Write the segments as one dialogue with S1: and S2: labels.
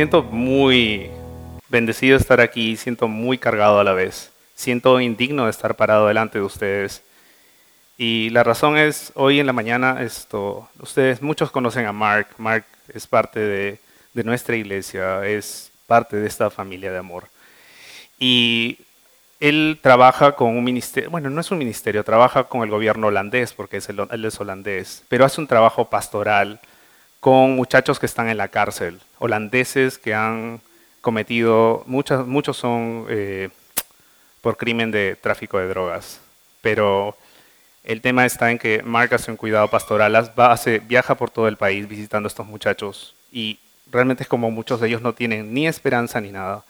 S1: Siento muy bendecido de estar aquí, siento muy cargado a la vez. Siento indigno de estar parado delante de ustedes. Y la razón es, hoy en la mañana, esto, ustedes, muchos conocen a Mark. Mark es parte de, de nuestra iglesia, es parte de esta familia de amor. Y él trabaja con un ministerio, bueno, no es un ministerio, trabaja con el gobierno holandés, porque es él es holandés, pero hace un trabajo pastoral con muchachos que están en la cárcel, holandeses que han cometido, muchos, muchos son eh, por crimen de tráfico de drogas, pero el tema está en que Mark hace un cuidado pastoral, va, hace, viaja por todo el país visitando a estos muchachos y realmente es como muchos de ellos no tienen ni esperanza ni nada.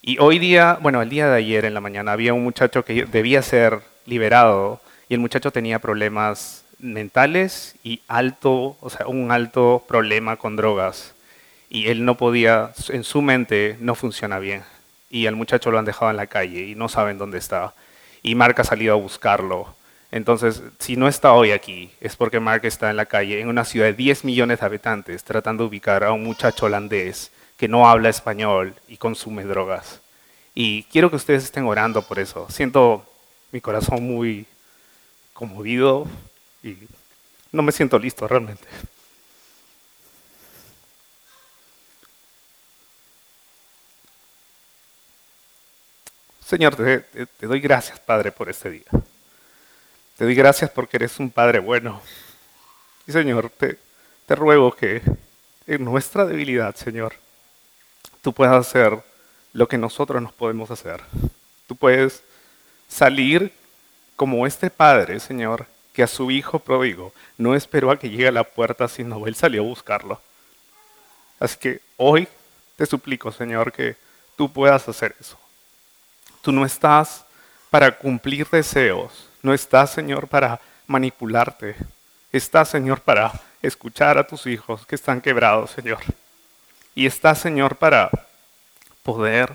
S1: Y hoy día, bueno, el día de ayer en la mañana había un muchacho que debía ser liberado y el muchacho tenía problemas mentales y alto, o sea, un alto problema con drogas. Y él no podía, en su mente no funciona bien. Y al muchacho lo han dejado en la calle y no saben dónde está. Y Mark ha salido a buscarlo. Entonces, si no está hoy aquí, es porque Mark está en la calle, en una ciudad de 10 millones de habitantes, tratando de ubicar a un muchacho holandés que no habla español y consume drogas. Y quiero que ustedes estén orando por eso. Siento mi corazón muy conmovido, y no me siento listo realmente. Señor, te, doy gracias, Padre, por este día. Te doy gracias porque eres un Padre bueno. Y Señor, te, te ruego que en nuestra debilidad, Señor, tú puedas hacer lo que nosotros nos podemos hacer. Tú puedes salir como este Padre, Señor, que a su hijo pródigo no esperó a que llegue a la puerta, sino él salió a buscarlo. Así que hoy te suplico, Señor, que tú puedas hacer eso. Tú no estás para cumplir deseos, no estás, Señor, para manipularte. Estás, Señor, para escuchar a tus hijos que están quebrados, Señor. Y estás, Señor, para poder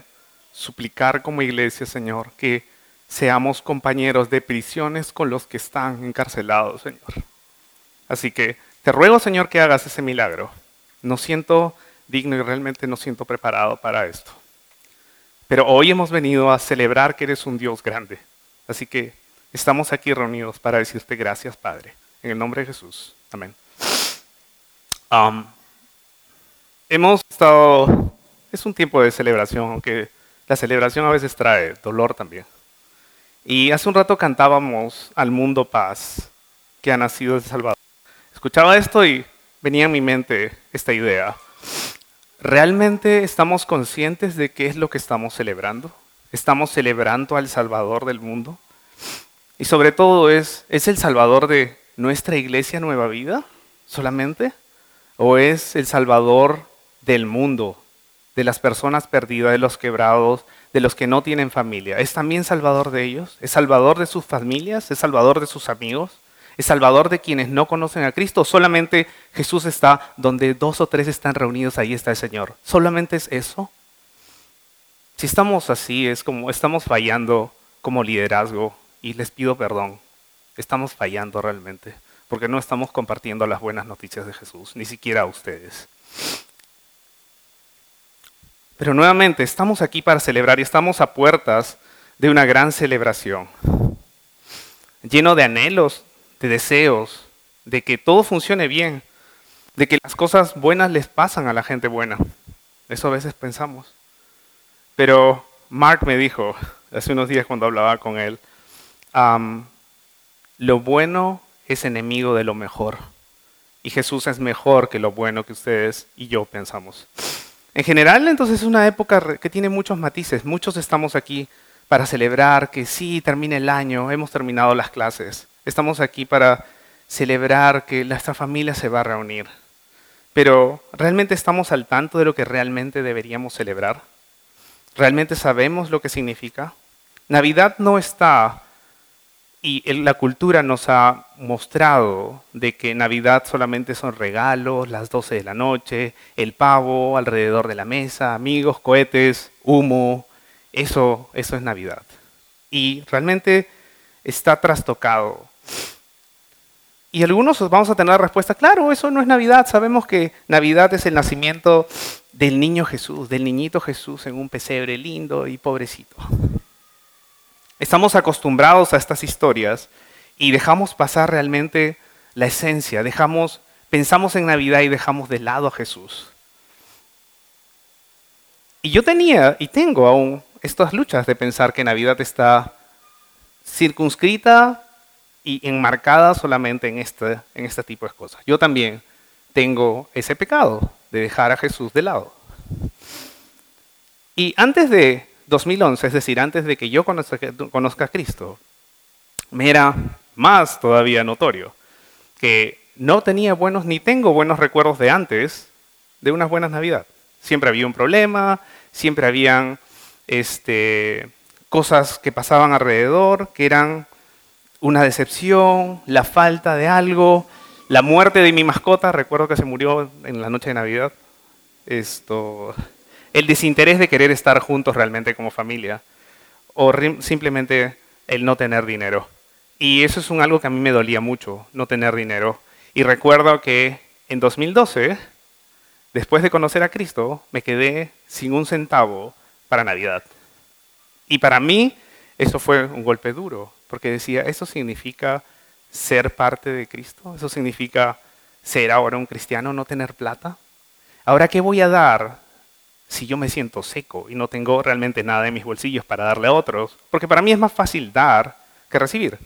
S1: suplicar como iglesia, Señor, que seamos compañeros de prisiones con los que están encarcelados, Señor. Así que te ruego, Señor, que hagas ese milagro. No siento digno y realmente no siento preparado para esto. Pero hoy hemos venido a celebrar que eres un Dios grande. Así que estamos aquí reunidos para decirte gracias, Padre. En el nombre de Jesús. Amén. Hemos estado, es un tiempo de celebración, aunque la celebración a veces trae dolor también. Y hace un rato cantábamos al mundo paz que ha nacido de Salvador. Escuchaba esto y venía en mi mente esta idea. ¿Realmente estamos conscientes de qué es lo que estamos celebrando? ¿Estamos celebrando al Salvador del mundo? Y sobre todo es, ¿es el Salvador de nuestra iglesia Nueva Vida solamente? ¿O es el Salvador del mundo, de las personas perdidas, de los quebrados, de los que no tienen familia. ¿Es también salvador de ellos? ¿Es salvador de sus familias? ¿Es salvador de sus amigos? ¿Es salvador de quienes no conocen a Cristo? ¿Solamente Jesús está donde dos o tres están reunidos, ahí está el Señor? ¿Solamente es eso? Si estamos así, es como estamos fallando como liderazgo y les pido perdón. Estamos fallando realmente porque no estamos compartiendo las buenas noticias de Jesús, ni siquiera a ustedes. Pero nuevamente, estamos aquí para celebrar y estamos a puertas de una gran celebración, lleno de anhelos, de deseos, de que todo funcione bien, de que las cosas buenas les pasan a la gente buena. Eso a veces pensamos. Pero Mark me dijo, hace unos días cuando hablaba con él, lo bueno es enemigo de lo mejor. Y Jesús es mejor que lo bueno que ustedes y yo pensamos. En general, entonces es una época que tiene muchos matices. Muchos estamos aquí para celebrar que sí, termina el año, hemos terminado las clases. Estamos aquí para celebrar que nuestra familia se va a reunir. Pero ¿realmente estamos al tanto de lo que realmente deberíamos celebrar? ¿Realmente sabemos lo que significa? Navidad no está y la cultura nos ha mostrado de que Navidad solamente son regalos, las 12 de la noche, el pavo alrededor de la mesa, amigos, cohetes, humo. Eso, eso es Navidad. Y realmente está trastocado. Y algunos vamos a tener la respuesta, claro, eso no es Navidad. Sabemos que Navidad es el nacimiento del niño Jesús, del niñito Jesús en un pesebre lindo y pobrecito. Estamos acostumbrados a estas historias y dejamos pasar realmente la esencia, dejamos, pensamos en Navidad y dejamos de lado a Jesús. Y yo tenía y tengo aún estas luchas de pensar que Navidad está circunscrita y enmarcada solamente en este, en este tipo de cosas. Yo también tengo ese pecado de dejar a Jesús de lado. Y antes de 2011, es decir, antes de que yo conozca, a Cristo, me era más todavía notorio que no tenía buenos ni tengo buenos recuerdos de antes de unas buenas Navidad. Siempre había un problema, siempre habían este, cosas que pasaban alrededor que eran una decepción, la falta de algo, la muerte de mi mascota, recuerdo que se murió en la noche de Navidad. Esto, el desinterés de querer estar juntos realmente como familia, o simplemente el no tener dinero. Y eso es algo que a mí me dolía mucho, no tener dinero. Y recuerdo que en 2012, después de conocer a Cristo, me quedé sin un centavo para Navidad. Y para mí eso fue un golpe duro, porque decía, eso significa ser parte de Cristo, eso significa ser ahora un cristiano, no tener plata. Ahora, ¿qué voy a dar si yo me siento seco y no tengo realmente nada en mis bolsillos para darle a otros? Porque para mí es más fácil dar que recibir.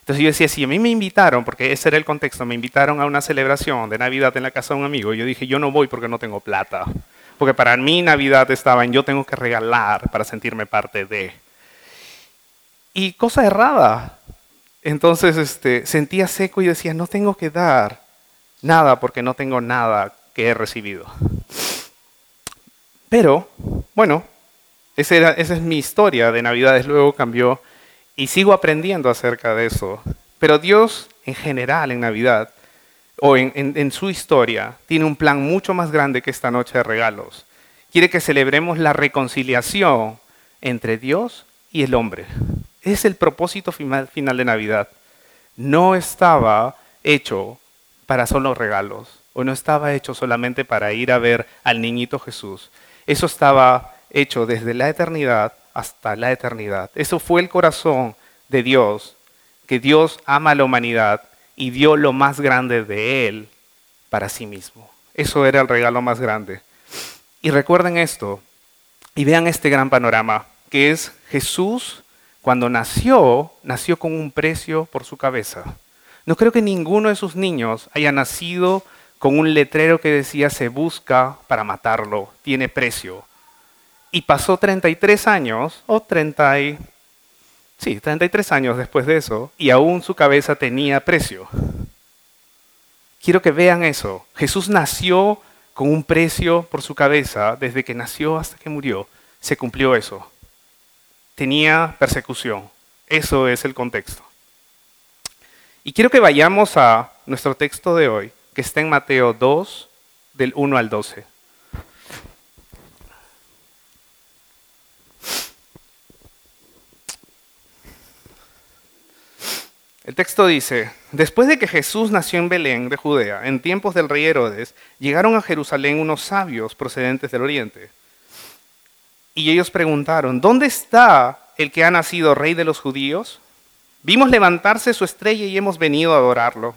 S1: Entonces yo decía, si a mí me invitaron, porque ese era el contexto, me invitaron a una celebración de Navidad en la casa de un amigo, y yo dije, yo no voy porque no tengo plata. Porque para mí Navidad estaba en yo tengo que regalar para sentirme parte de. Y cosa errada. Entonces este, sentía seco y decía, no tengo que dar nada porque no tengo nada que he recibido. Pero, bueno, esa, es mi historia de Navidades, luego cambió y sigo aprendiendo acerca de eso. Pero Dios en general en Navidad o en, su historia tiene un plan mucho más grande que esta noche de regalos. Quiere que celebremos la reconciliación entre Dios y el hombre. Es el propósito final de Navidad. No estaba hecho para solo regalos o no estaba hecho solamente para ir a ver al niñito Jesús. Eso estaba hecho desde la eternidad hasta la eternidad. Eso fue el corazón de Dios, que Dios ama a la humanidad y dio lo más grande de Él para sí mismo. Eso era el regalo más grande. Y recuerden esto y vean este gran panorama, que es Jesús cuando nació, nació con un precio por su cabeza. No creo que ninguno de sus niños haya nacido con un letrero que decía se busca para matarlo, tiene precio. Y pasó 33 años, o 30 y, sí, 33 años después de eso, y aún su cabeza tenía precio. Quiero que vean eso. Jesús nació con un precio por su cabeza, desde que nació hasta que murió. Se cumplió eso. Tenía persecución. Eso es el contexto. Y quiero que vayamos a nuestro texto de hoy, que está en Mateo 2, del 1 al 12. El texto dice, después de que Jesús nació en Belén de Judea, en tiempos del rey Herodes, llegaron a Jerusalén unos sabios procedentes del oriente. Y ellos preguntaron, ¿dónde está el que ha nacido rey de los judíos? Vimos levantarse su estrella y hemos venido a adorarlo.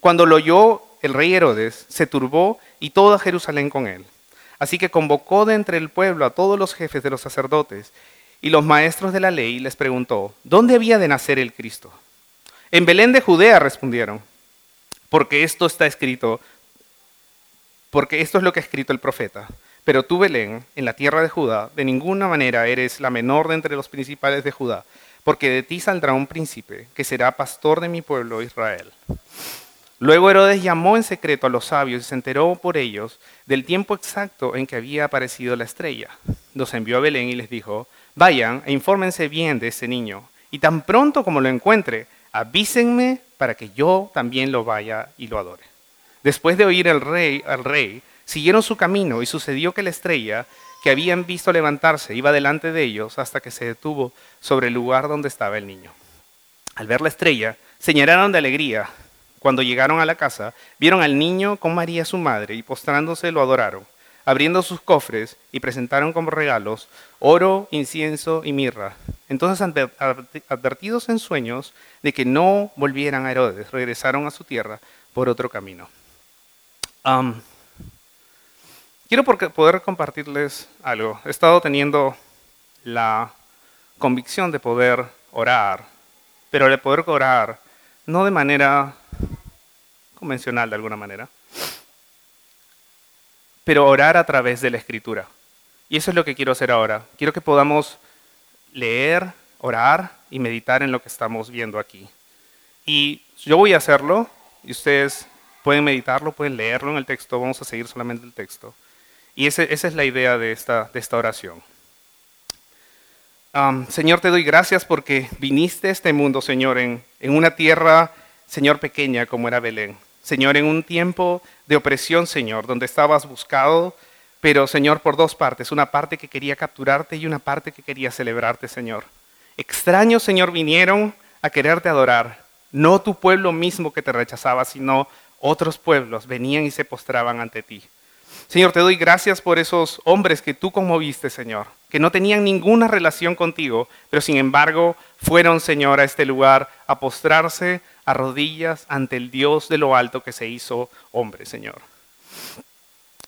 S1: Cuando lo oyó el rey Herodes, se turbó y toda Jerusalén con él. Así que convocó de entre el pueblo a todos los jefes de los sacerdotes y los maestros de la ley y les preguntó, ¿dónde había de nacer el Cristo? En Belén de Judea respondieron, porque esto está escrito, porque esto es lo que ha escrito el profeta. Pero tú, Belén, en la tierra de Judá, de ninguna manera eres la menor de entre los principales de Judá, porque de ti saldrá un príncipe que será pastor de mi pueblo Israel. Luego Herodes llamó en secreto a los sabios y se enteró por ellos del tiempo exacto en que había aparecido la estrella. Los envió a Belén y les dijo, vayan e infórmense bien de ese niño, y tan pronto como lo encuentre, avísenme para que yo también lo vaya y lo adore. Después de oír al rey, al rey, siguieron su camino y sucedió que la estrella que habían visto levantarse iba delante de ellos hasta que se detuvo sobre el lugar donde estaba el niño. Al ver la estrella, señalaron de alegría. Cuando llegaron a la casa, vieron al niño con María su madre y postrándose lo adoraron. abriendo sus cofres y presentaron como regalos oro, incienso y mirra. Entonces, advertidos en sueños de que no volvieran a Herodes, regresaron a su tierra por otro camino. quiero poder compartirles algo. He estado teniendo la convicción de poder orar, pero de poder orar no de manera convencional de alguna manera, pero orar a través de la escritura. Y eso es lo que quiero hacer ahora. Quiero que podamos leer, orar y meditar en lo que estamos viendo aquí. Y yo voy a hacerlo y ustedes pueden meditarlo, pueden leerlo en el texto, vamos a seguir solamente el texto. Y esa es la idea de esta, de esta oración. Señor, te doy gracias porque viniste a este mundo, Señor, en, en una tierra, Señor, pequeña como era Belén. Señor, en un tiempo de opresión, Señor, donde estabas buscado, pero Señor, por dos partes, una parte que quería capturarte y una parte que quería celebrarte, Señor. Extraños, Señor, vinieron a quererte adorar, no tu pueblo mismo que te rechazaba, sino otros pueblos venían y se postraban ante ti. Señor, te doy gracias por esos hombres que tú conmoviste, Señor, que no tenían ninguna relación contigo, pero sin embargo fueron, Señor, a este lugar a postrarse a rodillas ante el Dios de lo alto que se hizo hombre, Señor.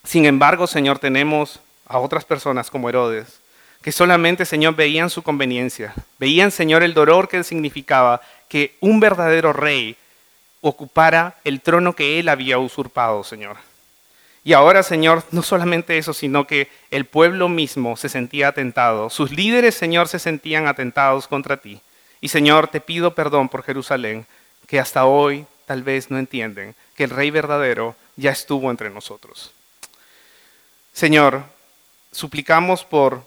S1: Sin embargo, Señor, tenemos a otras personas como Herodes, que solamente, Señor, veían su conveniencia, veían, Señor, el dolor que significaba que un verdadero rey ocupara el trono que él había usurpado, Señor. Y ahora, Señor, no solamente eso, sino que el pueblo mismo se sentía atentado. Sus líderes, Señor, se sentían atentados contra ti. Y, Señor, te pido perdón por Jerusalén, que hasta hoy tal vez no entienden que el Rey verdadero ya estuvo entre nosotros. Señor, suplicamos por,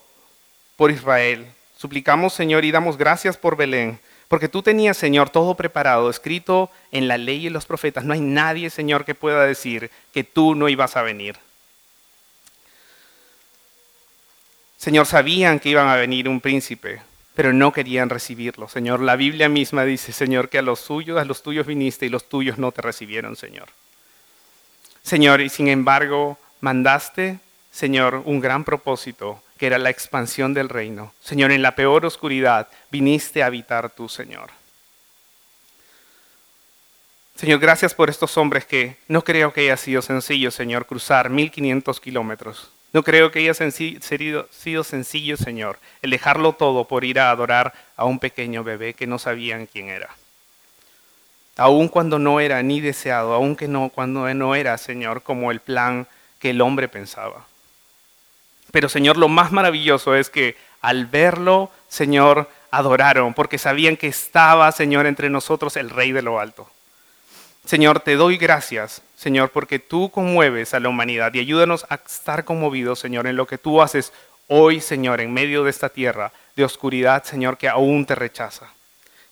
S1: por Israel, suplicamos, Señor, y damos gracias por Belén, porque tú tenías, Señor, todo preparado, escrito en la ley y los profetas. No hay nadie, Señor, que pueda decir que tú no ibas a venir. Señor, sabían que iban a venir un príncipe, pero no querían recibirlo, Señor. La Biblia misma dice, Señor, que a los suyos, a los tuyos viniste y los tuyos no te recibieron, Señor. Señor, y sin embargo, mandaste, Señor, un gran propósito, que era la expansión del reino. Señor, en la peor oscuridad viniste a habitar tú, Señor. Señor, gracias por estos hombres que no creo que haya sido sencillo, Señor, cruzar 1500 kilómetros no creo que haya sido sencillo, Señor, el dejarlo todo por ir a adorar a un pequeño bebé que no sabían quién era. Aun cuando no era ni deseado, aun que no, cuando no era, Señor, como el plan que el hombre pensaba. Pero, Señor, lo más maravilloso es que al verlo, Señor, adoraron, porque sabían que estaba, Señor, entre nosotros el Rey de lo Alto. Señor, te doy gracias, Señor, porque tú conmueves a la humanidad y ayúdanos a estar conmovidos, Señor, en lo que tú haces hoy, Señor, en medio de esta tierra de oscuridad, Señor, que aún te rechaza.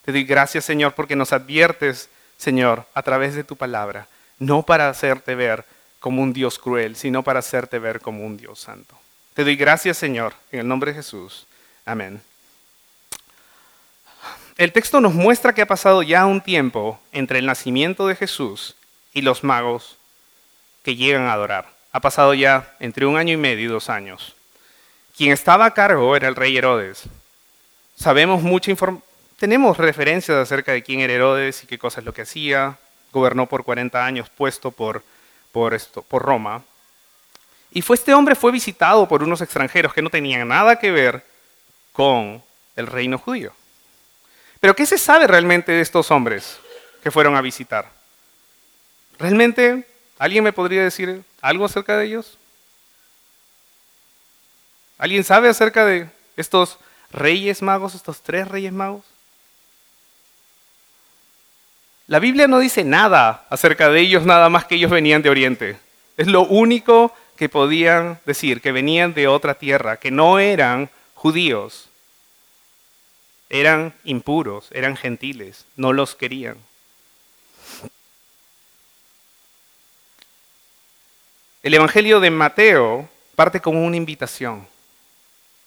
S1: Te doy gracias, Señor, porque nos adviertes, Señor, a través de tu palabra, no para hacerte ver como un Dios cruel, sino para hacerte ver como un Dios santo. Te doy gracias, Señor, en el nombre de Jesús. Amén el texto nos muestra que ha pasado ya un tiempo entre el nacimiento de Jesús y los magos que llegan a adorar. Ha pasado ya entre un año y medio y dos años. Quien estaba a cargo era el rey Herodes. Sabemos mucha tenemos referencias acerca de quién era Herodes y qué cosas lo que hacía. Gobernó por 40 años puesto por, por, esto, por Roma. Y fue este hombre fue visitado por unos extranjeros que no tenían nada que ver con el reino judío. Pero ¿qué se sabe realmente de estos hombres que fueron a visitar? ¿Realmente alguien me podría decir algo acerca de ellos? ¿Alguien sabe acerca de estos reyes magos, estos tres reyes magos? La Biblia no dice nada acerca de ellos, nada más que ellos venían de Oriente. Es lo único que podían decir, que venían de otra tierra, que no eran judíos eran impuros, eran gentiles, no los querían. El Evangelio de Mateo parte como una invitación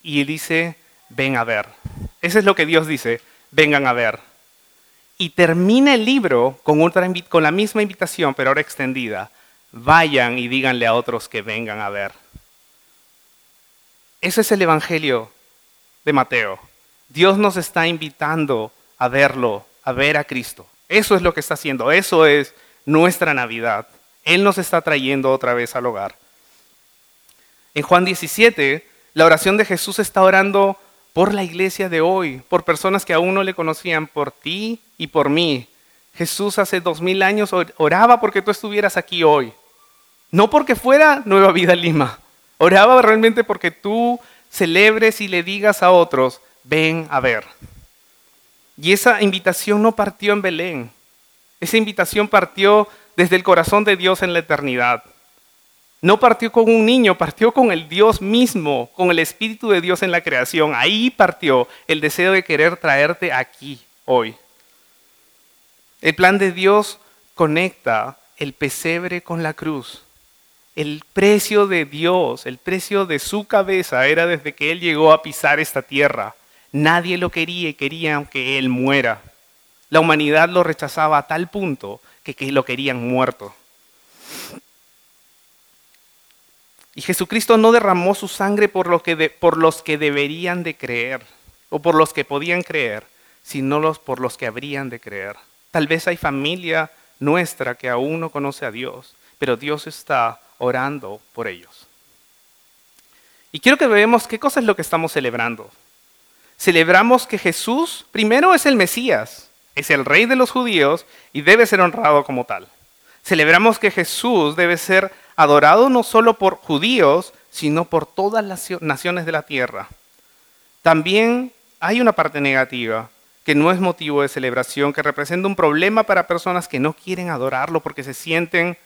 S1: y dice, ven a ver. Eso es lo que Dios dice, vengan a ver. Y termina el libro con, otra, con la misma invitación, pero ahora extendida. Vayan y díganle a otros que vengan a ver. Ese es el Evangelio de Mateo. Dios nos está invitando a verlo, a ver a Cristo. Eso es lo que está haciendo, eso es nuestra Navidad. Él nos está trayendo otra vez al hogar. En Juan 17, la oración de Jesús está orando por la iglesia de hoy, por personas que aún no le conocían, por ti y por mí. Jesús hace dos mil años oraba porque tú estuvieras aquí hoy. No porque fuera Nueva Vida Lima. Oraba realmente porque tú celebres y le digas a otros, ven a ver. Y esa invitación no partió en Belén. Esa invitación partió desde el corazón de Dios en la eternidad. No partió con un niño, partió con el Dios mismo, con el Espíritu de Dios en la creación. Ahí partió el deseo de querer traerte aquí hoy. El plan de Dios conecta el pesebre con la cruz. El precio de Dios, el precio de su cabeza era desde que Él llegó a pisar esta tierra. Nadie lo quería y querían que Él muera. La humanidad lo rechazaba a tal punto que, lo querían muerto. Y Jesucristo no derramó su sangre por, por los que deberían de creer o por los que podían creer, sino los, por los que habrían de creer. Tal vez hay familia nuestra que aún no conoce a Dios, pero Dios está orando por ellos. Y quiero que veamos qué cosa es lo que estamos celebrando. Celebramos que Jesús primero es el Mesías, es el rey de los judíos y debe ser honrado como tal. Celebramos que Jesús debe ser adorado no solo por judíos, sino por todas las naciones de la tierra. También hay una parte negativa, que no es motivo de celebración, que representa un problema para personas que no quieren adorarlo porque se sienten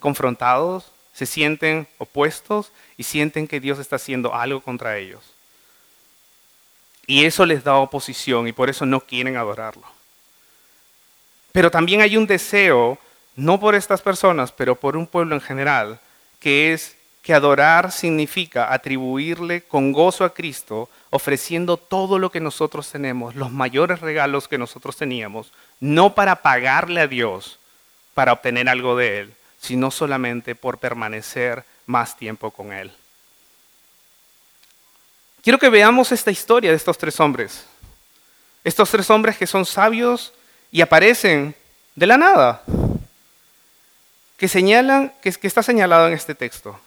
S1: confrontados, se sienten opuestos y sienten que Dios está haciendo algo contra ellos. Y eso les da oposición y por eso no quieren adorarlo. Pero también hay un deseo, no por estas personas, pero por un pueblo en general, que es que adorar significa atribuirle con gozo a Cristo, ofreciendo todo lo que nosotros tenemos, los mayores regalos que nosotros teníamos, no para pagarle a Dios para obtener algo de Él, sino solamente por permanecer más tiempo con Él. Quiero que veamos esta historia de estos tres hombres. Estos tres hombres que son sabios y aparecen de la nada, que señalan, que, está señalado en este texto,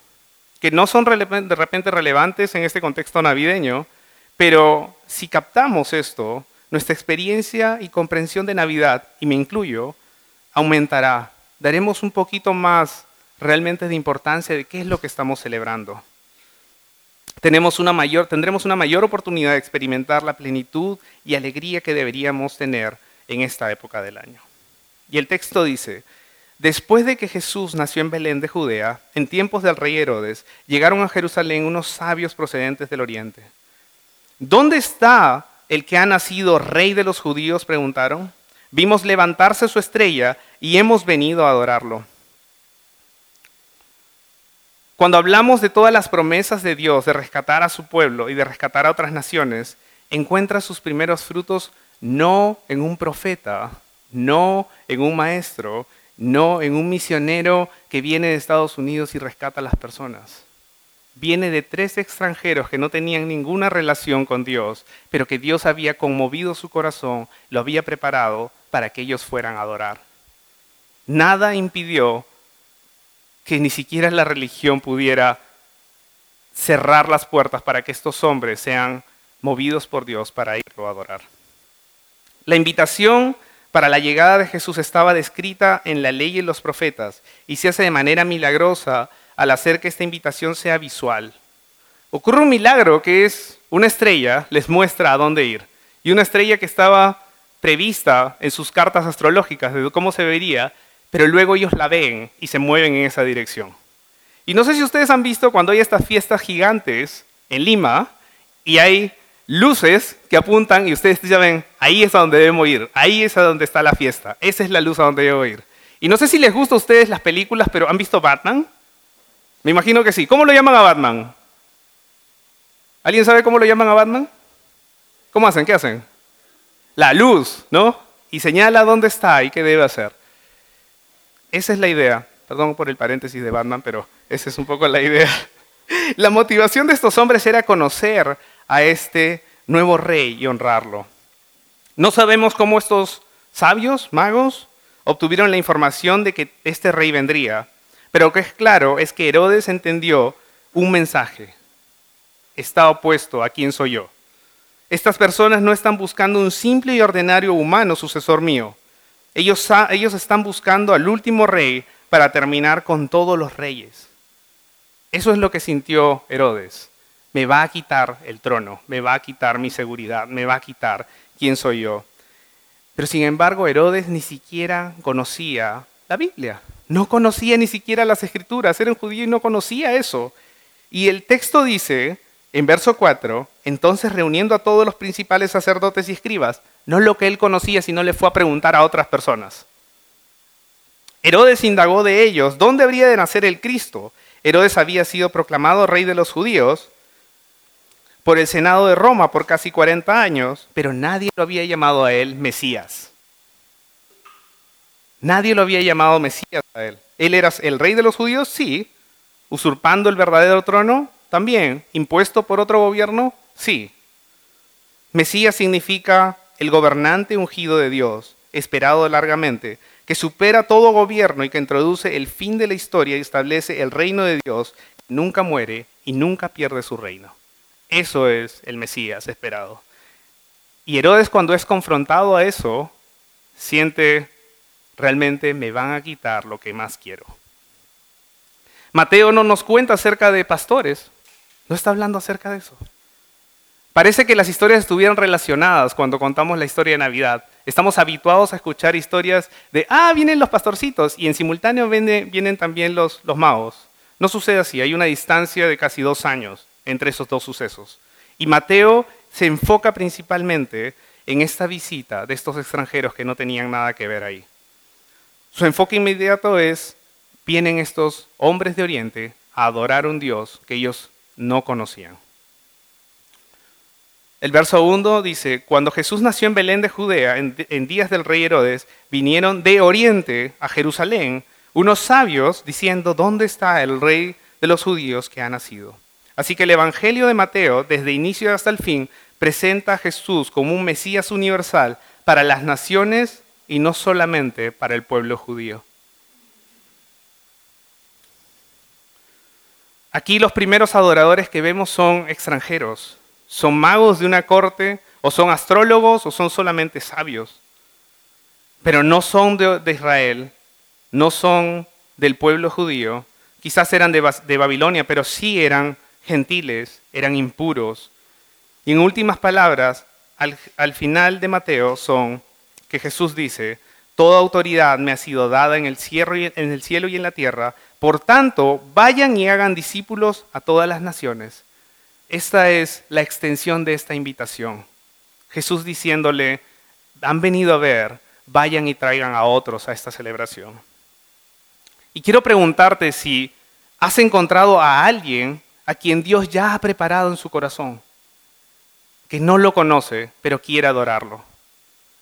S1: que no son de repente relevantes en este contexto navideño, pero si captamos esto, nuestra experiencia y comprensión de Navidad, y me incluyo, aumentará. Daremos un poquito más realmente de importancia de qué es lo que estamos celebrando. Tenemos una mayor, tendremos una mayor oportunidad de experimentar la plenitud y alegría que deberíamos tener en esta época del año. Y el texto dice, después de que Jesús nació en Belén de Judea, en tiempos del rey Herodes, llegaron a Jerusalén unos sabios procedentes del oriente. ¿Dónde está el que ha nacido rey de los judíos? preguntaron. Vimos levantarse su estrella y hemos venido a adorarlo. Cuando hablamos de todas las promesas de Dios de rescatar a su pueblo y de rescatar a otras naciones, encuentra sus primeros frutos no en un profeta, no en un maestro, no en un misionero que viene de Estados Unidos y rescata a las personas. Viene de tres extranjeros que no tenían ninguna relación con Dios, pero que Dios había conmovido su corazón, lo había preparado para que ellos fueran a adorar. Nada impidió que ni siquiera la religión pudiera cerrar las puertas para que estos hombres sean movidos por Dios para irlo a adorar. La invitación para la llegada de Jesús estaba descrita en la ley y en los profetas y se hace de manera milagrosa al hacer que esta invitación sea visual. Ocurre un milagro que es una estrella les muestra a dónde ir y una estrella que estaba prevista en sus cartas astrológicas de cómo se vería, pero luego ellos la ven y se mueven en esa dirección. Y no sé si ustedes han visto cuando hay estas fiestas gigantes en Lima y hay luces que apuntan y ustedes ya ven, ahí es a donde debemos ir, ahí es a donde está la fiesta, esa es la luz a donde debo ir. Y no sé si les gusta a ustedes las películas, pero ¿han visto Batman? Me imagino que sí. ¿Cómo lo llaman a Batman? ¿Alguien sabe cómo lo llaman a Batman? ¿Cómo hacen? ¿Qué hacen? La luz, ¿no? Y señala dónde está y qué debe hacer. Esa es la idea. Perdón por el paréntesis de Batman, pero esa es un poco la idea. La motivación de estos hombres era conocer a este nuevo rey y honrarlo. No sabemos cómo estos sabios, magos, obtuvieron la información de que este rey vendría, pero lo que es claro es que Herodes entendió un mensaje. Está opuesto a quién soy yo. Estas personas no están buscando un simple y ordinario humano sucesor mío. Ellos, ellos están buscando al último rey para terminar con todos los reyes. Eso es lo que sintió Herodes. Me va a quitar el trono, me va a quitar mi seguridad, me va a quitar quién soy yo. Pero sin embargo, Herodes ni siquiera conocía la Biblia. No conocía ni siquiera las escrituras. Era un judío y no conocía eso. Y el texto dice, en verso 4, entonces reuniendo a todos los principales sacerdotes y escribas, no lo que él conocía, sino le fue a preguntar a otras personas. Herodes indagó de ellos, ¿dónde habría de nacer el Cristo? Herodes había sido proclamado rey de los judíos por el Senado de Roma por casi 40 años, pero nadie lo había llamado a él Mesías. Nadie lo había llamado Mesías a él. Él era el rey de los judíos, sí. Usurpando el verdadero trono, también. Impuesto por otro gobierno, sí. Mesías significa el gobernante ungido de Dios, esperado largamente, que supera todo gobierno y que introduce el fin de la historia y establece el reino de Dios, nunca muere y nunca pierde su reino. Eso es el Mesías esperado. Y Herodes cuando es confrontado a eso, siente, realmente me van a quitar lo que más quiero. Mateo no nos cuenta acerca de pastores, no está hablando acerca de eso. Parece que las historias estuvieran relacionadas cuando contamos la historia de Navidad. Estamos habituados a escuchar historias de, ah, vienen los pastorcitos, y en simultáneo vienen, también los, los magos. No sucede así, hay una distancia de casi dos años entre esos dos sucesos. Y Mateo se enfoca principalmente en esta visita de estos extranjeros que no tenían nada que ver ahí. Su enfoque inmediato es, vienen estos hombres de Oriente a adorar un Dios que ellos no conocían. El verso 1 dice, cuando Jesús nació en Belén de Judea, en, en, días del rey Herodes, vinieron de Oriente a Jerusalén unos sabios diciendo, ¿dónde está el rey de los judíos que ha nacido? Así que el Evangelio de Mateo, desde inicio hasta el fin, presenta a Jesús como un Mesías universal para las naciones y no solamente para el pueblo judío. Aquí los primeros adoradores que vemos son extranjeros, son magos de una corte, o son astrólogos, o son solamente sabios, pero no son de, Israel, no son del pueblo judío, quizás eran de, Babilonia, pero sí eran gentiles, eran impuros. Y en últimas palabras, al, final de Mateo son que Jesús dice, Toda autoridad me ha sido dada en el cielo y en la tierra. Por tanto, vayan y hagan discípulos a todas las naciones. Esta es la extensión de esta invitación. Jesús diciéndole, han venido a ver, vayan y traigan a otros a esta celebración. Y quiero preguntarte si has encontrado a alguien a quien Dios ya ha preparado en su corazón, que no lo conoce, pero quiere adorarlo.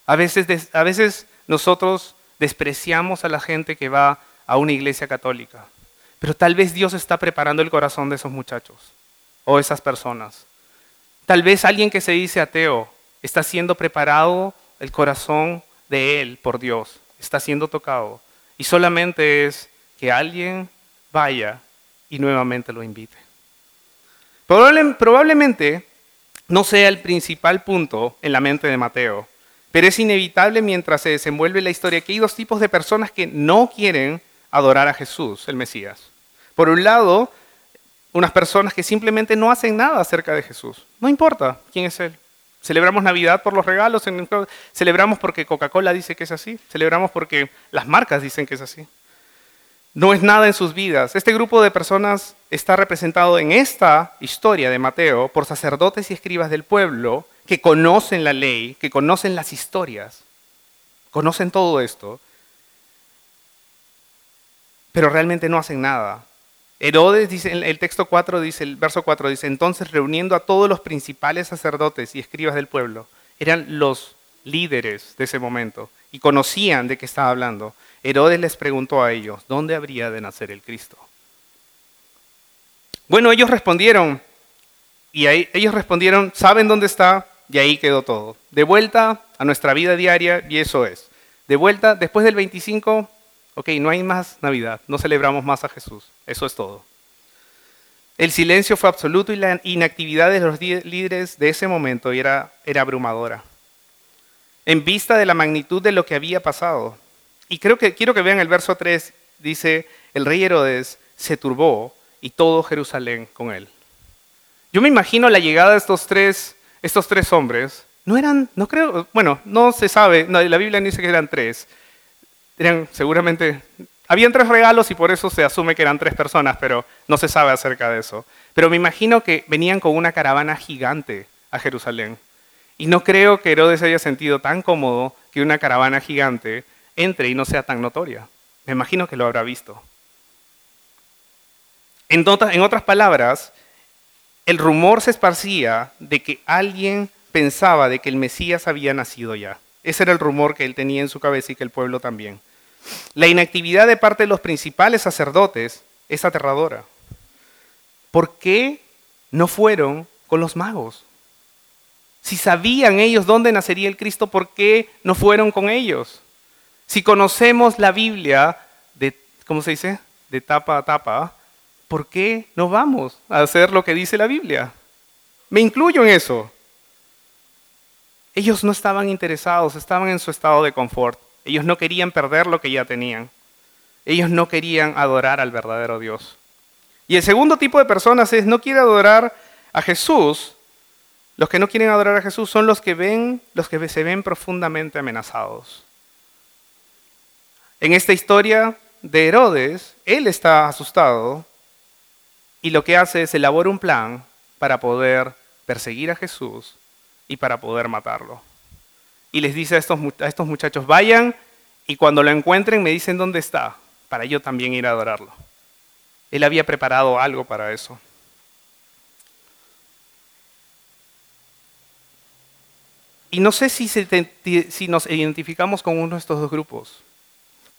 S1: A veces, a veces nosotros despreciamos a la gente que va a una iglesia católica, pero tal vez Dios está preparando el corazón de esos muchachos o esas personas. Tal vez alguien que se dice ateo está siendo preparado el corazón de él por Dios, está siendo tocado. Y solamente es que alguien vaya y nuevamente lo invite probablemente no sea el principal punto en la mente de Mateo, pero es inevitable mientras se desenvuelve la historia que hay dos tipos de personas que no quieren adorar a Jesús, el Mesías. Por un lado, unas personas que simplemente no hacen nada acerca de Jesús. No importa quién es Él. Celebramos Navidad por los regalos, celebramos porque Coca-Cola dice que es así, celebramos porque las marcas dicen que es así no es nada en sus vidas. Este grupo de personas está representado en esta historia de Mateo por sacerdotes y escribas del pueblo que conocen la ley, que conocen las historias, conocen todo esto, pero realmente no hacen nada. Herodes dice, el texto 4 dice, el verso 4 dice, entonces reuniendo a todos los principales sacerdotes y escribas del pueblo, eran los líderes de ese momento y conocían de qué estaba hablando. Herodes les preguntó a ellos, ¿dónde habría de nacer el Cristo? Bueno, ellos respondieron, y ahí, ellos respondieron, ¿saben dónde está? Y ahí quedó todo. De vuelta a nuestra vida diaria, y eso es. De vuelta, después del 25, ok, no hay más Navidad, no celebramos más a Jesús. Eso es todo. El silencio fue absoluto y la inactividad de los líderes de ese momento era, era abrumadora. En vista de la magnitud de lo que había pasado. Y creo que quiero que vean el verso 3, dice, el rey Herodes se turbó y todo Jerusalén con él. Yo me imagino la llegada de estos tres, estos tres hombres. No eran, no creo, bueno, no se sabe, la Biblia dice que eran tres. Seguramente habían tres regalos y por eso se asume que eran tres personas, pero no se sabe acerca de eso. Pero me imagino que venían con una caravana gigante a Jerusalén. Y no creo que Herodes haya sentido tan cómodo que una caravana gigante entre y no sea tan notoria. Me imagino que lo habrá visto. En, en otras palabras, el rumor se esparcía de que alguien pensaba de que el Mesías había nacido ya. Ese era el rumor que él tenía en su cabeza y que el pueblo también. La inactividad de parte de los principales sacerdotes es aterradora. ¿Por qué no fueron con los magos? Si sabían ellos dónde nacería el Cristo, ¿por qué no fueron con ellos? Si conocemos la Biblia de, ¿cómo se dice? De tapa a tapa, ¿por qué no vamos a hacer lo que dice la Biblia? Me incluyo en eso. Ellos no estaban interesados, estaban en su estado de confort. Ellos no querían perder lo que ya tenían. Ellos no querían adorar al verdadero Dios. Y el segundo tipo de personas es no quiere adorar a Jesús. Los que no quieren adorar a Jesús son los que ven, los que se ven profundamente amenazados. En esta historia de Herodes, él está asustado y lo que hace es elaborar un plan para poder perseguir a Jesús y para poder matarlo y les dice a estos, muchachos, vayan y cuando lo encuentren me dicen dónde está, para yo también ir a adorarlo. Él había preparado algo para eso. Y no sé si, si, nos identificamos con uno de estos dos grupos,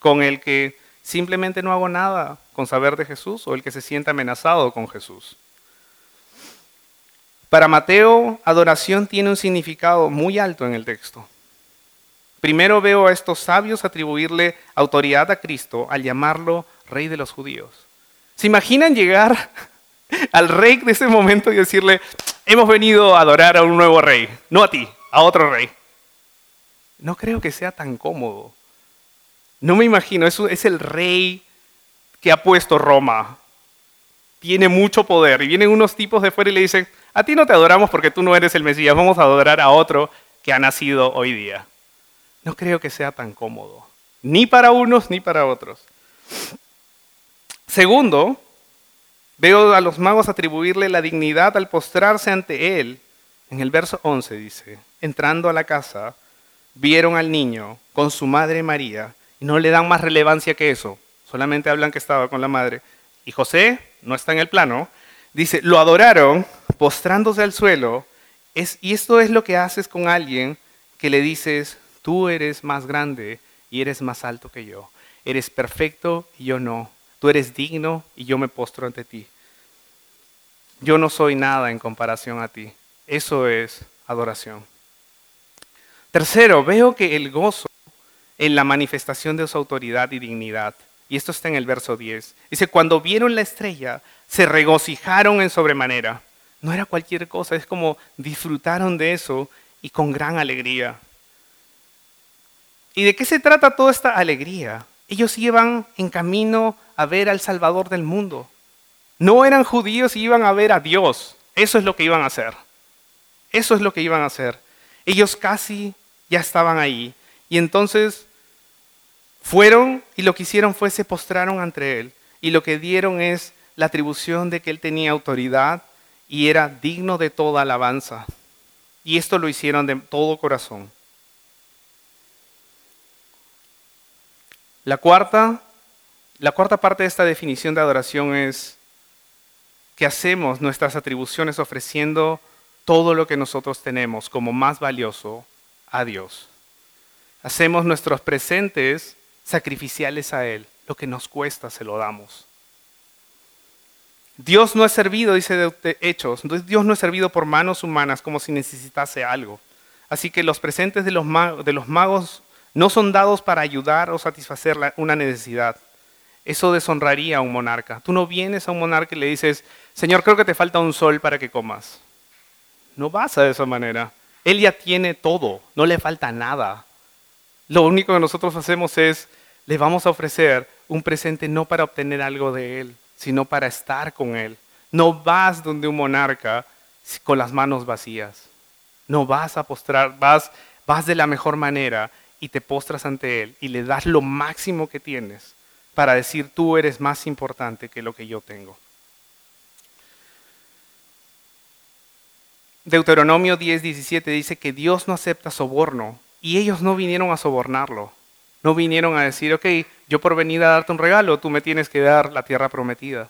S1: con el que simplemente no hago nada con saber de Jesús o el que se siente amenazado con Jesús. Para Mateo, adoración tiene un significado muy alto en el texto. Primero veo a estos sabios atribuirle autoridad a Cristo al llamarlo rey de los judíos. ¿Se imaginan llegar al rey de ese momento y decirle, hemos venido a adorar a un nuevo rey, no a ti, a otro rey? No creo que sea tan cómodo. No me imagino, es, el rey que ha puesto Roma. Tiene mucho poder. Y vienen unos tipos de fuera y le dicen, a ti no te adoramos porque tú no eres el Mesías, vamos a adorar a otro que ha nacido hoy día no creo que sea tan cómodo, ni para unos ni para otros. Segundo, veo a los magos atribuirle la dignidad al postrarse ante él. En el verso 11 dice, entrando a la casa, vieron al niño con su madre María y no le dan más relevancia que eso, solamente hablan que estaba con la madre. Y José no está en el plano, dice, lo adoraron postrándose al suelo, y esto es lo que haces con alguien que le dices, Tú eres más grande y eres más alto que yo. Eres perfecto y yo no. Tú eres digno y yo me postro ante ti. Yo no soy nada en comparación a ti. Eso es adoración. Tercero, veo que el gozo en la manifestación de su autoridad y dignidad. Y esto está en el verso 10. Dice, cuando vieron la estrella, se regocijaron en sobremanera. No era cualquier cosa, es como disfrutaron de eso y con gran alegría. ¿Y de qué se trata toda esta alegría? Ellos iban en camino a ver al Salvador del mundo. No eran judíos y iban a ver a Dios. Eso es lo que iban a hacer. Eso es lo que iban a hacer. Ellos casi ya estaban ahí. Y entonces fueron y lo que hicieron fue se postraron ante Él. Y lo que dieron es la atribución de que Él tenía autoridad y era digno de toda alabanza. Y esto lo hicieron de todo corazón. La cuarta, la cuarta parte de esta definición de adoración es que hacemos nuestras atribuciones ofreciendo todo lo que nosotros tenemos como más valioso a Dios. Hacemos nuestros presentes sacrificiales a Él. Lo que nos cuesta se lo damos. Dios no es servido, dice de Hechos, Dios no es servido por manos humanas como si necesitase algo. Así que los presentes de los, magos, de los magos no son dados para ayudar o satisfacer una necesidad. Eso deshonraría a un monarca. Tú no vienes a un monarca y le dices, Señor, creo que te falta un sol para que comas. No vas de esa manera. Él ya tiene todo, no le falta nada. Lo único que nosotros hacemos es, le vamos a ofrecer un presente no para obtener algo de Él, sino para estar con Él. No vas donde un monarca con las manos vacías. No vas a postrar, vas, vas de la mejor manera y te postras ante Él y le das lo máximo que tienes para decir tú eres más importante que lo que yo tengo. Deuteronomio 10, 17 dice que Dios no acepta soborno y ellos no vinieron a sobornarlo. No vinieron a decir, ok, yo por venir a darte un regalo, tú me tienes que dar la tierra prometida.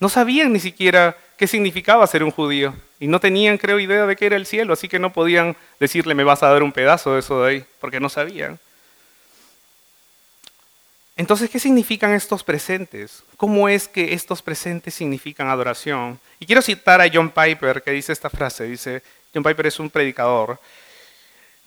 S1: No sabían ni siquiera qué significaba ser un judío y no tenían, creo, idea de qué era el cielo, así que no podían decirle, me vas a dar un pedazo de eso de ahí, porque no sabían. Entonces, ¿qué significan estos presentes? ¿Cómo es que estos presentes significan adoración? Y quiero citar a John Piper, que dice esta frase, dice, John Piper es un predicador,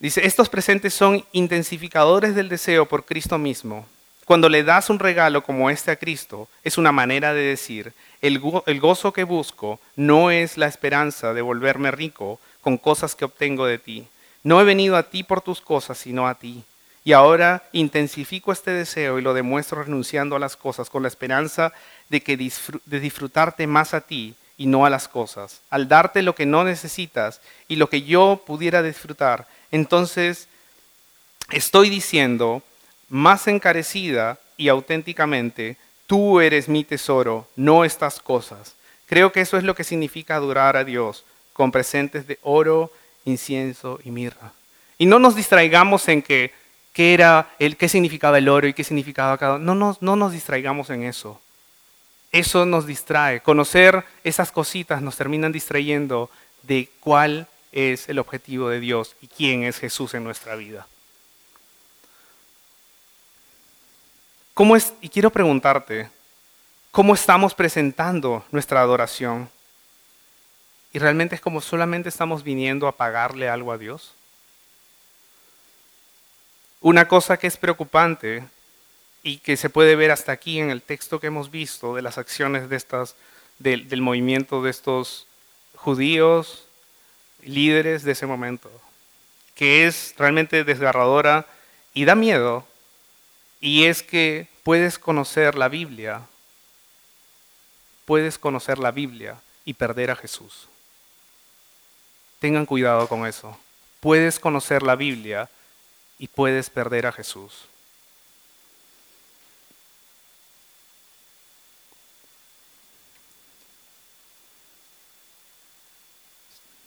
S1: dice, estos presentes son intensificadores del deseo por Cristo mismo. Cuando le das un regalo como este a Cristo, es una manera de decir, el, gozo que busco no es la esperanza de volverme rico con cosas que obtengo de ti. No he venido a ti por tus cosas, sino a ti. Y ahora intensifico este deseo y lo demuestro renunciando a las cosas con la esperanza de, que de disfrutarte más a ti y no a las cosas. Al darte lo que no necesitas y lo que yo pudiera disfrutar, entonces estoy diciendo más encarecida y auténticamente, tú eres mi tesoro, no estas cosas. Creo que eso es lo que significa adorar a Dios con presentes de oro, incienso y mirra. Y no nos distraigamos en que qué era el, qué significaba el oro y qué significaba cada. No no nos distraigamos en eso. Eso nos distrae. Conocer esas cositas nos terminan distrayendo de cuál es el objetivo de Dios y quién es Jesús en nuestra vida. ¿Cómo es, y quiero preguntarte, ¿cómo estamos presentando nuestra adoración? ¿Y realmente es como solamente estamos viniendo a pagarle algo a Dios? Una cosa que es preocupante y que se puede ver hasta aquí en el texto que hemos visto de las acciones de estas, del, del movimiento de estos judíos, líderes de ese momento, que es realmente desgarradora y da miedo, y es que puedes conocer la Biblia, puedes conocer la Biblia y perder a Jesús. Tengan cuidado con eso. Puedes conocer la Biblia y puedes perder a Jesús.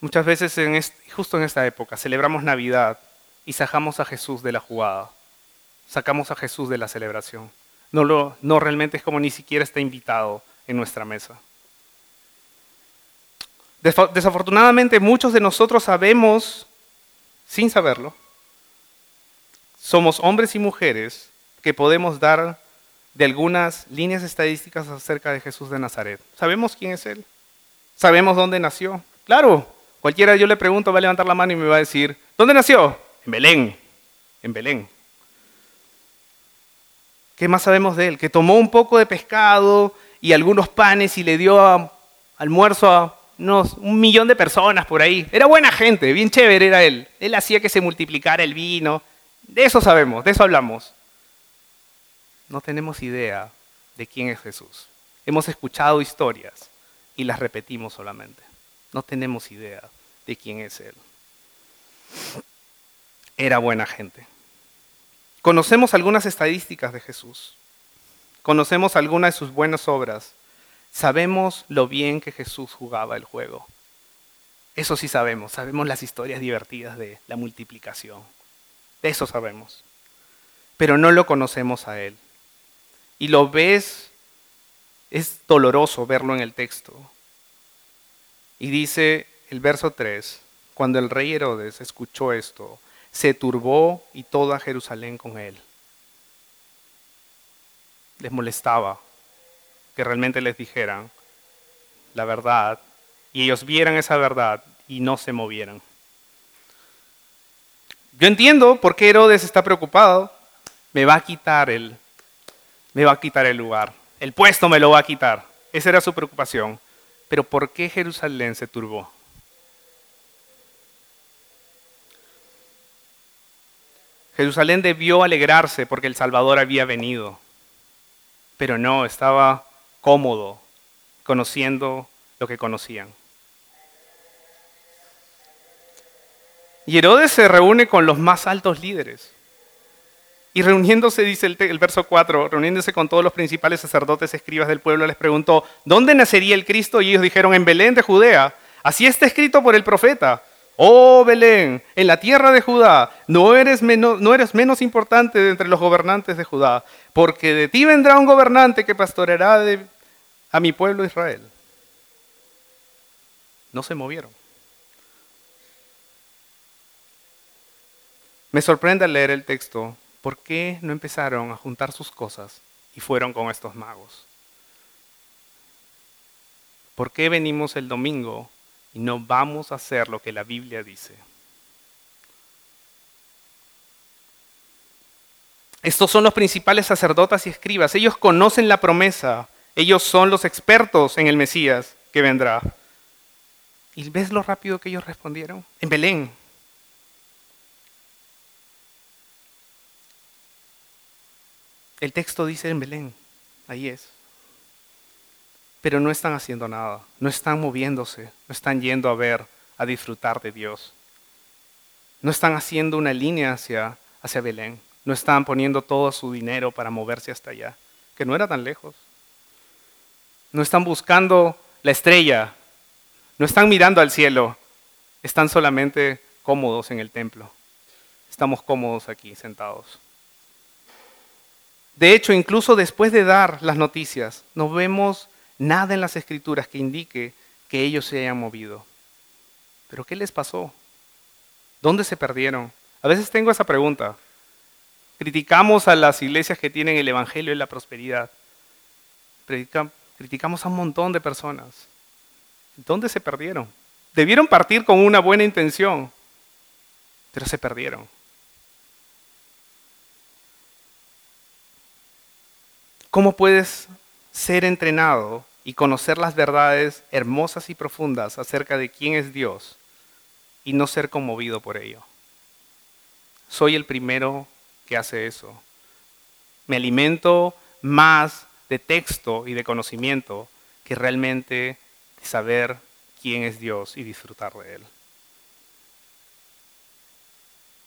S1: Muchas veces, justo en esta época, celebramos Navidad y sacamos a Jesús de la jugada. Sacamos a Jesús de la celebración. No, lo, no realmente es como ni siquiera está invitado en nuestra mesa. Desafortunadamente, muchos de nosotros sabemos, sin saberlo, somos hombres y mujeres que podemos dar de algunas líneas estadísticas acerca de Jesús de Nazaret. ¿Sabemos quién es Él? ¿Sabemos dónde nació? Claro, cualquiera yo le pregunto va a levantar la mano y me va a decir, ¿dónde nació? En Belén, en Belén. ¿Qué más sabemos de Él? Que tomó un poco de pescado y algunos panes y le dio almuerzo a unos, un millón de personas por ahí. Era buena gente, bien chévere era Él. Él hacía que se multiplicara el vino, de eso sabemos, de eso hablamos. No tenemos idea de quién es Jesús. Hemos escuchado historias y las repetimos solamente. No tenemos idea de quién es Él. Era buena gente. Conocemos algunas estadísticas de Jesús. Conocemos algunas de sus buenas obras. Sabemos lo bien que Jesús jugaba el juego. Eso sí sabemos. Sabemos las historias divertidas de la multiplicación eso sabemos. Pero no lo conocemos a Él. Y lo ves, es doloroso verlo en el texto. Y dice el verso 3, cuando el rey Herodes escuchó esto, se turbó y toda Jerusalén con él. Les molestaba que realmente les dijeran la verdad y ellos vieran esa verdad y no se movieran. Yo entiendo por qué Herodes está preocupado. Me va a quitar el, me va a quitar el lugar. El puesto me lo va a quitar. Esa era su preocupación. Pero ¿por qué Jerusalén se turbó? Jerusalén debió alegrarse porque el Salvador había venido, pero no, estaba cómodo conociendo lo que conocían. Y Herodes se reúne con los más altos líderes. Y reuniéndose, dice el, verso 4, reuniéndose con todos los principales sacerdotes, escribas del pueblo, les preguntó, ¿dónde nacería el Cristo? Y ellos dijeron, en Belén de Judea. Así está escrito por el profeta. Oh Belén, en la tierra de Judá, no eres, menos, importante de entre los gobernantes de Judá, porque de ti vendrá un gobernante que pastoreará a mi pueblo Israel. No se movieron. Me sorprende al leer el texto, ¿por qué no empezaron a juntar sus cosas y fueron con estos magos? ¿Por qué venimos el domingo y no vamos a hacer lo que la Biblia dice. Estos son los principales sacerdotes y escribas. Ellos conocen la promesa. Ellos son los expertos en el Mesías que vendrá. ¿Y ves lo rápido que ellos respondieron? En Belén. El texto dice en Belén. Ahí es pero no están haciendo nada, no están moviéndose, no están yendo a ver, a disfrutar de Dios. No están haciendo una línea hacia, hacia Belén, no están poniendo todo su dinero para moverse hasta allá, que no era tan lejos. No están buscando la estrella, no están mirando al cielo, están solamente cómodos en el templo. Estamos cómodos aquí sentados. De hecho, incluso después de dar las noticias, nos vemos nada en las escrituras que indique que ellos se hayan movido. Pero ¿qué les pasó? ¿Dónde se perdieron? A veces tengo esa pregunta. Criticamos a las iglesias que tienen el Evangelio y la prosperidad. criticamos a un montón de personas. ¿Dónde se perdieron? Debieron partir con una buena intención, pero se perdieron. ¿Cómo puedes ser entrenado y conocer las verdades hermosas y profundas acerca de quién es Dios y no ser conmovido por ello. Soy el primero que hace eso. Me alimento más de texto y de conocimiento que realmente de saber quién es Dios y disfrutar de Él.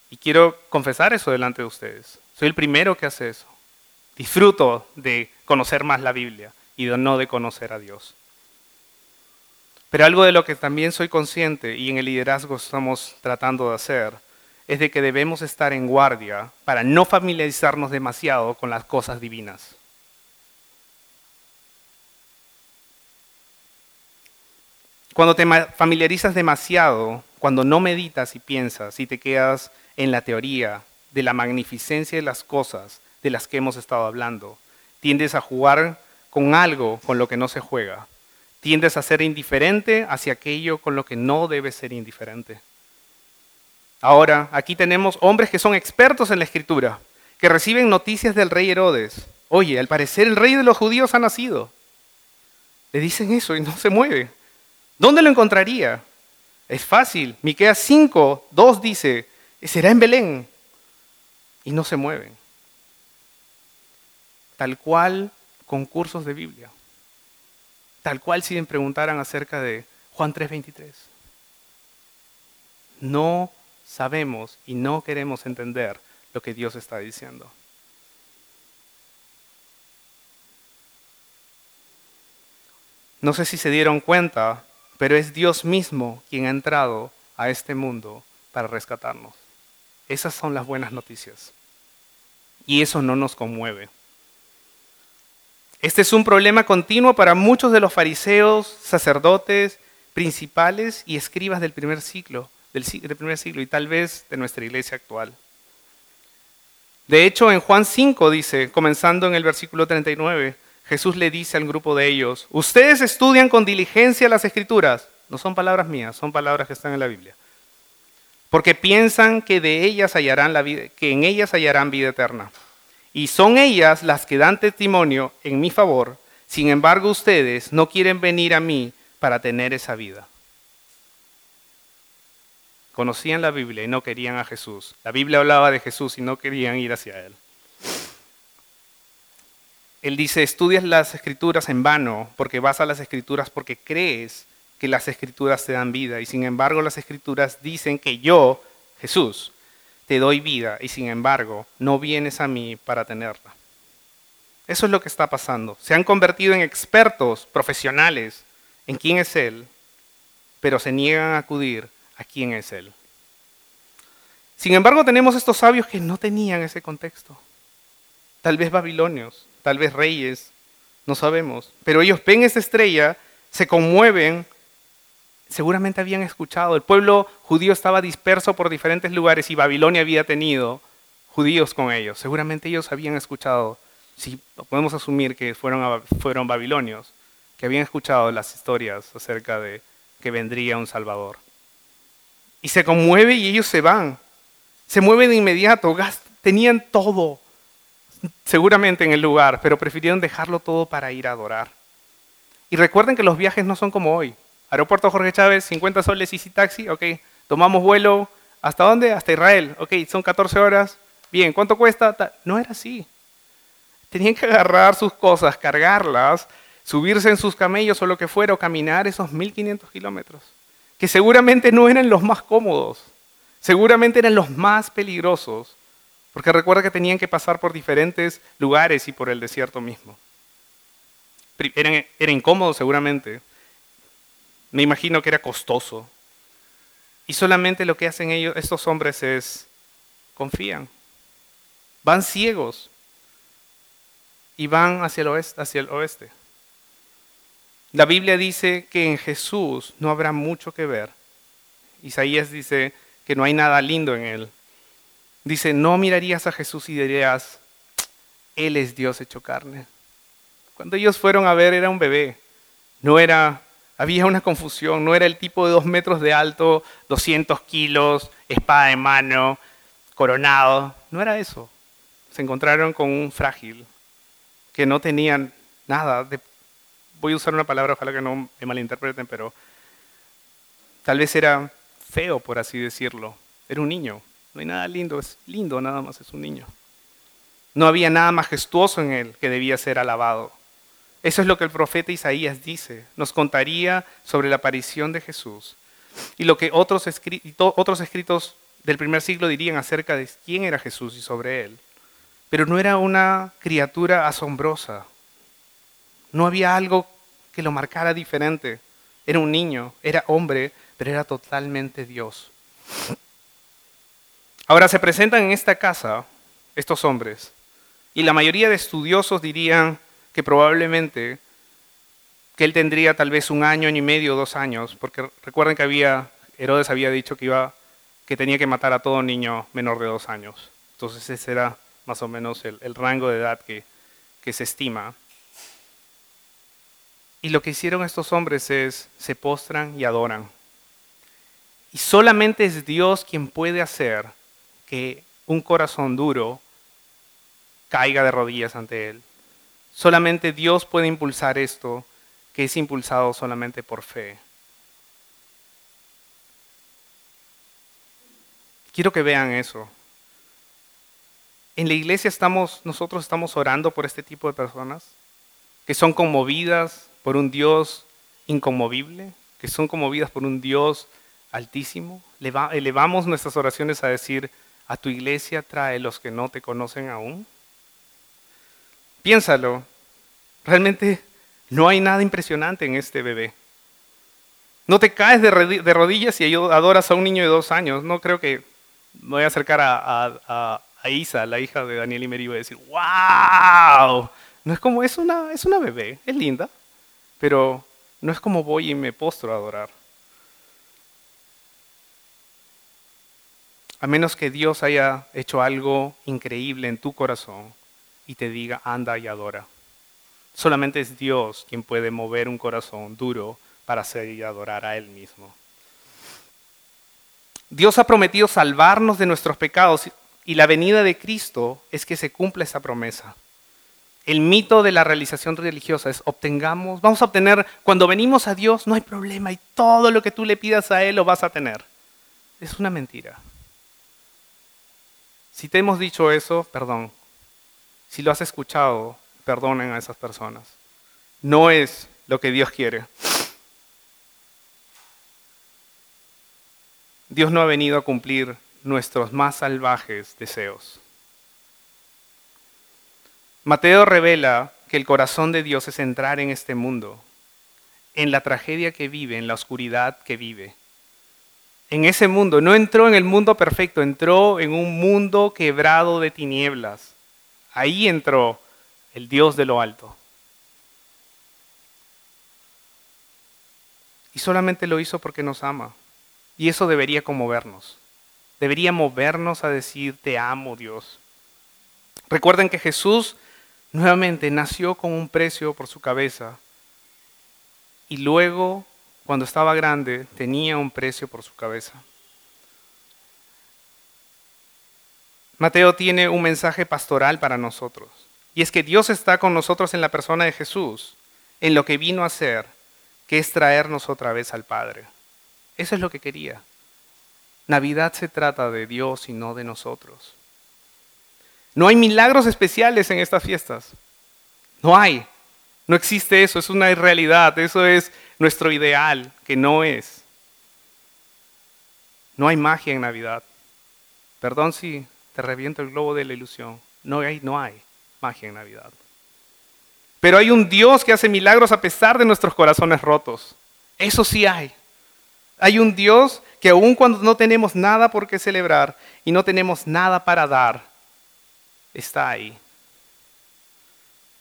S1: Y quiero confesar eso delante de ustedes. Soy el primero que hace eso. Disfruto de conocer más la Biblia y de no de conocer a Dios. Pero algo de lo que también soy consciente y en el liderazgo estamos tratando de hacer es de que debemos estar en guardia para no familiarizarnos demasiado con las cosas divinas. Cuando te familiarizas demasiado, cuando no meditas y piensas y te quedas en la teoría de la magnificencia de las cosas de las que hemos estado hablando, tiendes a jugar con algo con lo que no se juega. Tiendes a ser indiferente hacia aquello con lo que no debes ser indiferente. Ahora, aquí tenemos hombres que son expertos en la escritura, que reciben noticias del rey Herodes. Oye, al parecer el rey de los judíos ha nacido. Le dicen eso y no se mueve. ¿Dónde lo encontraría? Es fácil. Miqueas 5, 2 dice, será en Belén. Y no se mueven tal cual concursos de Biblia, tal cual si me preguntaran acerca de Juan 3:23. No sabemos y no queremos entender lo que Dios está diciendo. No sé si se dieron cuenta, pero es Dios mismo quien ha entrado a este mundo para rescatarnos. Esas son las buenas noticias. Y eso no nos conmueve. Este es un problema continuo para muchos de los fariseos, sacerdotes, principales y escribas del primer siglo, del, primer siglo y tal vez de nuestra iglesia actual. De hecho, en Juan 5 dice, comenzando en el versículo 39, Jesús le dice al grupo de ellos, ustedes estudian con diligencia las escrituras. No son palabras mías, son palabras que están en la Biblia. Porque piensan que, de ellas hallarán la vida, que en ellas hallarán vida eterna. Y son ellas las que dan testimonio en mi favor. Sin embargo, ustedes no quieren venir a mí para tener esa vida. Conocían la Biblia y no querían a Jesús. La Biblia hablaba de Jesús y no querían ir hacia Él. Él dice, estudias las escrituras en vano porque vas a las escrituras porque crees que las escrituras te dan vida y sin embargo las escrituras dicen que yo, Jesús, te doy vida y sin embargo no vienes a mí para tenerla. Eso es lo que está pasando. Se han convertido en expertos profesionales en quién es Él, pero se niegan a acudir a quién es Él. Sin embargo tenemos estos sabios que no tenían ese contexto. Tal vez babilonios, tal vez reyes, no sabemos. Pero ellos ven esa estrella, se conmueven, seguramente habían escuchado. El pueblo judío estaba disperso por diferentes lugares y Babilonia había tenido judíos con ellos. Seguramente ellos habían escuchado, si podemos asumir que fueron, babilonios, que habían escuchado las historias acerca de que vendría un Salvador. Y se conmueve y ellos se van. Se mueven de inmediato, tenían todo seguramente en el lugar, pero prefirieron dejarlo todo para ir a adorar. Y recuerden que los viajes no son como hoy. Aeropuerto Jorge Chávez, 50 soles Easy Taxi, ok. Tomamos vuelo, ¿hasta dónde? Hasta Israel, ok. Son 14 horas. Bien, ¿cuánto cuesta? No era así. Tenían que agarrar sus cosas, cargarlas, subirse en sus camellos o lo que fuera, o caminar esos 1500 kilómetros, que seguramente no eran los más cómodos, seguramente eran los más peligrosos, porque recuerda que tenían que pasar por diferentes lugares y por el desierto mismo. Era, incómodo seguramente. Me imagino que era costoso. Y solamente lo que hacen ellos, estos hombres es confían. Van ciegos y van hacia el oeste. Hacia el oeste. La Biblia dice que en Jesús no habrá mucho que ver. Isaías dice que no hay nada lindo en él. Dice, no mirarías a Jesús y dirías, Él es Dios hecho carne. Cuando ellos fueron a ver era un bebé, no era, había una confusión, no era el tipo de dos metros de alto, 200 kilos, espada en mano, coronado, no era eso. Se encontraron con un frágil que no tenían nada. Voy a usar una palabra, ojalá que no me malinterpreten, pero tal vez era feo, por así decirlo. Era un niño. No hay nada lindo, es lindo nada más, es un niño. No había nada majestuoso en él que debía ser alabado. Eso es lo que el profeta Isaías dice. Nos contaría sobre la aparición de Jesús y lo que otros, otros escritos del primer siglo dirían acerca de quién era Jesús y sobre él. Pero no era una criatura asombrosa. No había algo que lo marcara diferente. Era un niño, era hombre, pero era totalmente Dios. Ahora se presentan en esta casa estos hombres y la mayoría de estudiosos dirían que probablemente que él tendría tal vez un año, año y medio, dos años, porque recuerden que había, Herodes había dicho que, iba, que tenía que matar a todo niño menor de dos años. Entonces ese era más o menos el, el rango de edad que, que se estima. Y lo que hicieron estos hombres es, se postran y adoran. Y solamente es Dios quien puede hacer que un corazón duro caiga de rodillas ante Él. Solamente Dios puede impulsar esto, que es impulsado solamente por fe. Quiero que vean eso. En la iglesia estamos, nosotros estamos orando por este tipo de personas que son conmovidas por un Dios inconmovible, que son conmovidas por un Dios altísimo. Elevamos nuestras oraciones a decir, a tu iglesia trae los que no te conocen aún? Piénsalo, realmente no hay nada impresionante en este bebé. No te caes de rodillas y adoras a un niño de dos años. No creo que me voy a acercar a, Isa, la hija de Daniel y y voy a decir, ¡wow! No es como, es una, es una bebé, es linda, pero no es como voy y me postro a adorar. A menos que Dios haya hecho algo increíble en tu corazón y te diga, anda y adora. Solamente es Dios quien puede mover un corazón duro para hacer adorar a Él mismo. Dios ha prometido salvarnos de nuestros pecados y la venida de Cristo es que se cumpla esa promesa. El mito de la realización religiosa es obtengamos, vamos a obtener, cuando venimos a Dios no hay problema y todo lo que tú le pidas a Él lo vas a tener. Es una mentira. Si te hemos dicho eso, perdón. Si lo has escuchado, perdonen a esas personas. No es lo que Dios quiere. Dios no ha venido a cumplir nuestros más salvajes deseos. Mateo revela que el corazón de Dios es entrar en este mundo, en la tragedia que vive, en la oscuridad que vive. En ese mundo, no entró en el mundo perfecto, entró en un mundo quebrado de tinieblas. Ahí entró el Dios de lo alto. Y solamente lo hizo porque nos ama. Y eso debería conmovernos. Debería movernos a decir, te amo Dios. Recuerden que Jesús nuevamente nació con un precio por su cabeza y luego, cuando estaba grande, tenía un precio por su cabeza. Mateo tiene un mensaje pastoral para nosotros. Y es que Dios está con nosotros en la persona de Jesús, en lo que vino a hacer, que es traernos otra vez al Padre. Eso es lo que quería. Navidad se trata de Dios y no de nosotros. No hay milagros especiales en estas fiestas. No hay. No existe eso, es una irrealidad, eso es nuestro ideal, que no es. No hay magia en Navidad. Perdón si te reviento el globo de la ilusión. No hay, no hay magia en Navidad. Pero hay un Dios que hace milagros a pesar de nuestros corazones rotos. Eso sí hay. Hay un Dios que aun cuando no tenemos nada por qué celebrar y no tenemos nada para dar, está ahí.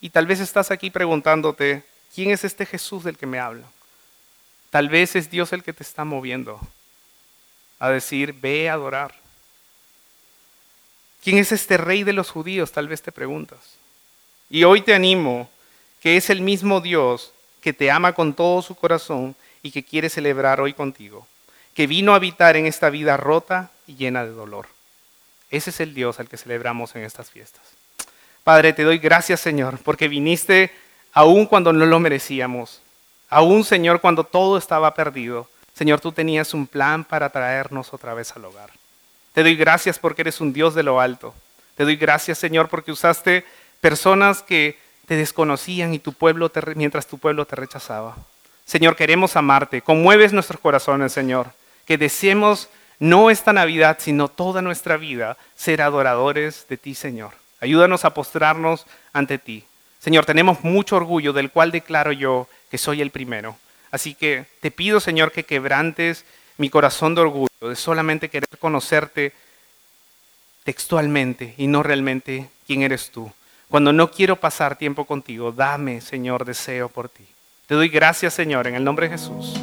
S1: Y tal vez estás aquí preguntándote, ¿quién es este Jesús del que me habla? Tal vez es Dios el que te está moviendo a decir, ve a adorar. ¿Quién es este rey de los judíos? Tal vez te preguntas. Y hoy te animo que es el mismo Dios que te ama con todo su corazón y que quiere celebrar hoy contigo, que vino a habitar en esta vida rota y llena de dolor. Ese es el Dios al que celebramos en estas fiestas. Padre, te doy gracias, Señor, porque viniste aún cuando no lo merecíamos, aún, Señor, cuando todo estaba perdido. Señor, tú tenías un plan para traernos otra vez al hogar. Te doy gracias porque eres un Dios de lo alto. Te doy gracias, Señor, porque usaste personas que te desconocían y tu pueblo mientras tu pueblo te rechazaba. Señor, queremos amarte. Conmueves nuestros corazones, Señor. Que deseemos no esta Navidad, sino toda nuestra vida ser adoradores de ti, Señor. Ayúdanos a postrarnos ante ti. Señor, tenemos mucho orgullo del cual declaro yo que soy el primero. Así que te pido, Señor, que quebrantes mi corazón de orgullo, de solamente querer conocerte textualmente y no realmente quién eres tú. Cuando no quiero pasar tiempo contigo, dame, Señor, deseo por ti. Te doy gracias, Señor, en el nombre de Jesús.